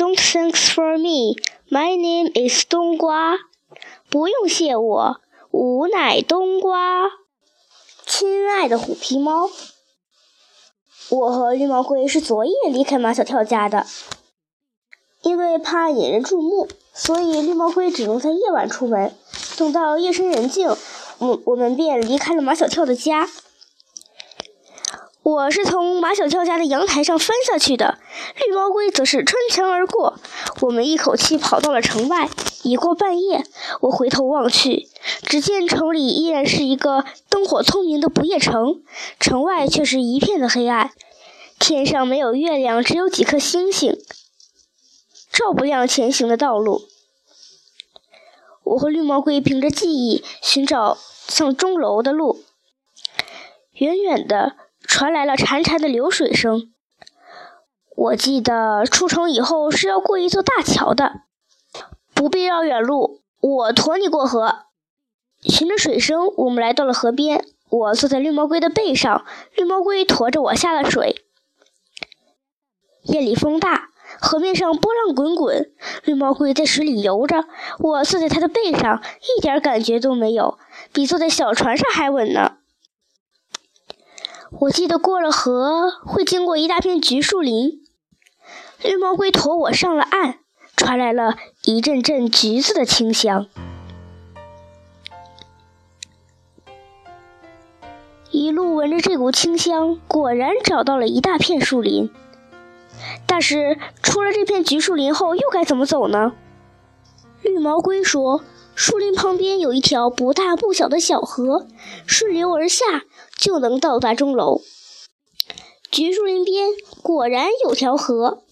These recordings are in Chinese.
Don't thanks for me. My name is 冬瓜。不用谢我，吾乃冬瓜。亲爱的虎皮猫，我和绿毛龟是昨夜离开马小跳家的。因为怕引人注目，所以绿毛龟只能在夜晚出门。等到夜深人静，我我们便离开了马小跳的家。我是从马小跳家的阳台上翻下去的，绿毛龟则是穿墙而过。我们一口气跑到了城外。已过半夜，我回头望去，只见城里依然是一个灯火通明的不夜城，城外却是一片的黑暗。天上没有月亮，只有几颗星星，照不亮前行的道路。我和绿毛龟凭着记忆寻找向钟楼的路，远远的。传来了潺潺的流水声。我记得出城以后是要过一座大桥的，不必绕远路，我驮你过河。循着水声，我们来到了河边。我坐在绿毛龟的背上，绿毛龟驮着我下了水。夜里风大，河面上波浪滚滚，绿毛龟在水里游着，我坐在它的背上，一点感觉都没有，比坐在小船上还稳呢。我记得过了河会经过一大片橘树林，绿毛龟驮我上了岸，传来了一阵阵橘子的清香。一路闻着这股清香，果然找到了一大片树林。但是出了这片橘树林后，又该怎么走呢？绿毛龟说。树林旁边有一条不大不小的小河，顺流而下就能到达钟楼。橘树林边果然有条河，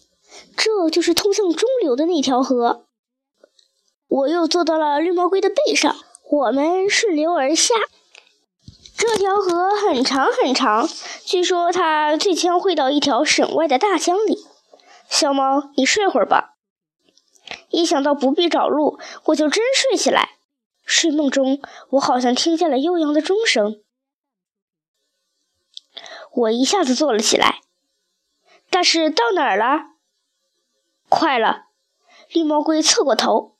这就是通向中流的那条河。我又坐到了绿毛龟的背上，我们顺流而下。这条河很长很长，据说它最将会到一条省外的大江里。小猫，你睡会儿吧。一想到不必找路，我就真睡起来。睡梦中，我好像听见了悠扬的钟声。我一下子坐了起来。但是到哪儿了？快了！绿毛龟侧过头。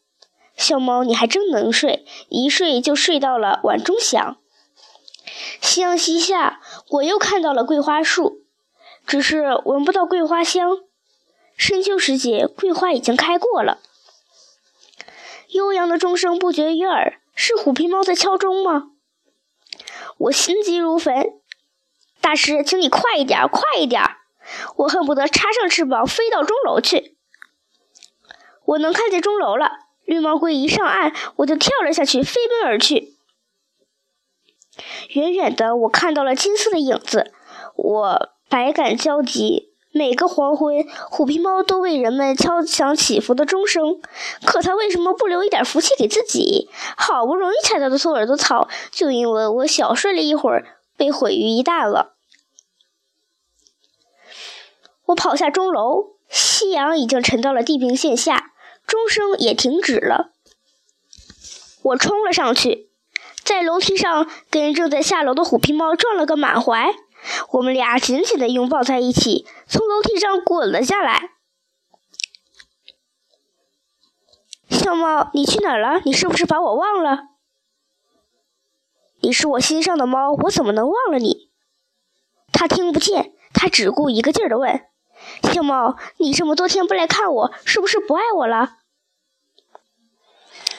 小猫，你还真能睡，一睡就睡到了晚钟响。夕阳西下，我又看到了桂花树，只是闻不到桂花香。深秋时节，桂花已经开过了。悠扬的钟声不绝于耳，是虎皮猫在敲钟吗？我心急如焚，大师，请你快一点，快一点！我恨不得插上翅膀飞到钟楼去。我能看见钟楼了，绿毛龟一上岸，我就跳了下去，飞奔而去。远远的，我看到了金色的影子，我百感交集。每个黄昏，虎皮猫都为人们敲响祈福的钟声。可它为什么不留一点福气给自己？好不容易采到的兔耳朵草，就因为我小睡了一会儿，被毁于一旦了。我跑下钟楼，夕阳已经沉到了地平线下，钟声也停止了。我冲了上去，在楼梯上跟正在下楼的虎皮猫撞了个满怀。我们俩紧紧地拥抱在一起，从楼梯上滚了下来。小猫，你去哪儿了？你是不是把我忘了？你是我心上的猫，我怎么能忘了你？他听不见，他只顾一个劲儿地问：“小猫，你这么多天不来看我，是不是不爱我了？”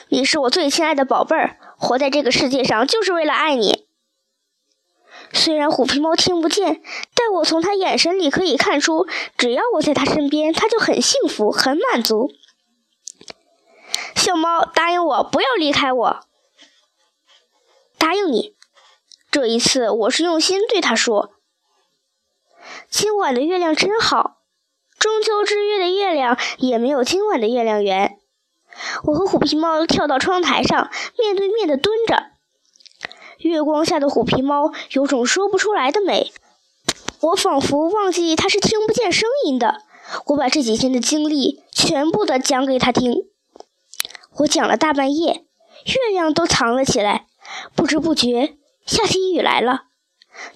你是我最亲爱的宝贝儿，活在这个世界上就是为了爱你。虽然虎皮猫听不见，但我从它眼神里可以看出，只要我在它身边，它就很幸福，很满足。小猫，答应我，不要离开我。答应你，这一次我是用心对它说。今晚的月亮真好，中秋之月的月亮也没有今晚的月亮圆。我和虎皮猫跳到窗台上，面对面的蹲着。月光下的虎皮猫有种说不出来的美，我仿佛忘记它是听不见声音的。我把这几天的经历全部的讲给他听，我讲了大半夜，月亮都藏了起来。不知不觉，下起雨来了。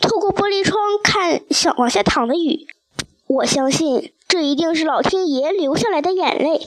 透过玻璃窗看，想往下淌的雨，我相信这一定是老天爷流下来的眼泪。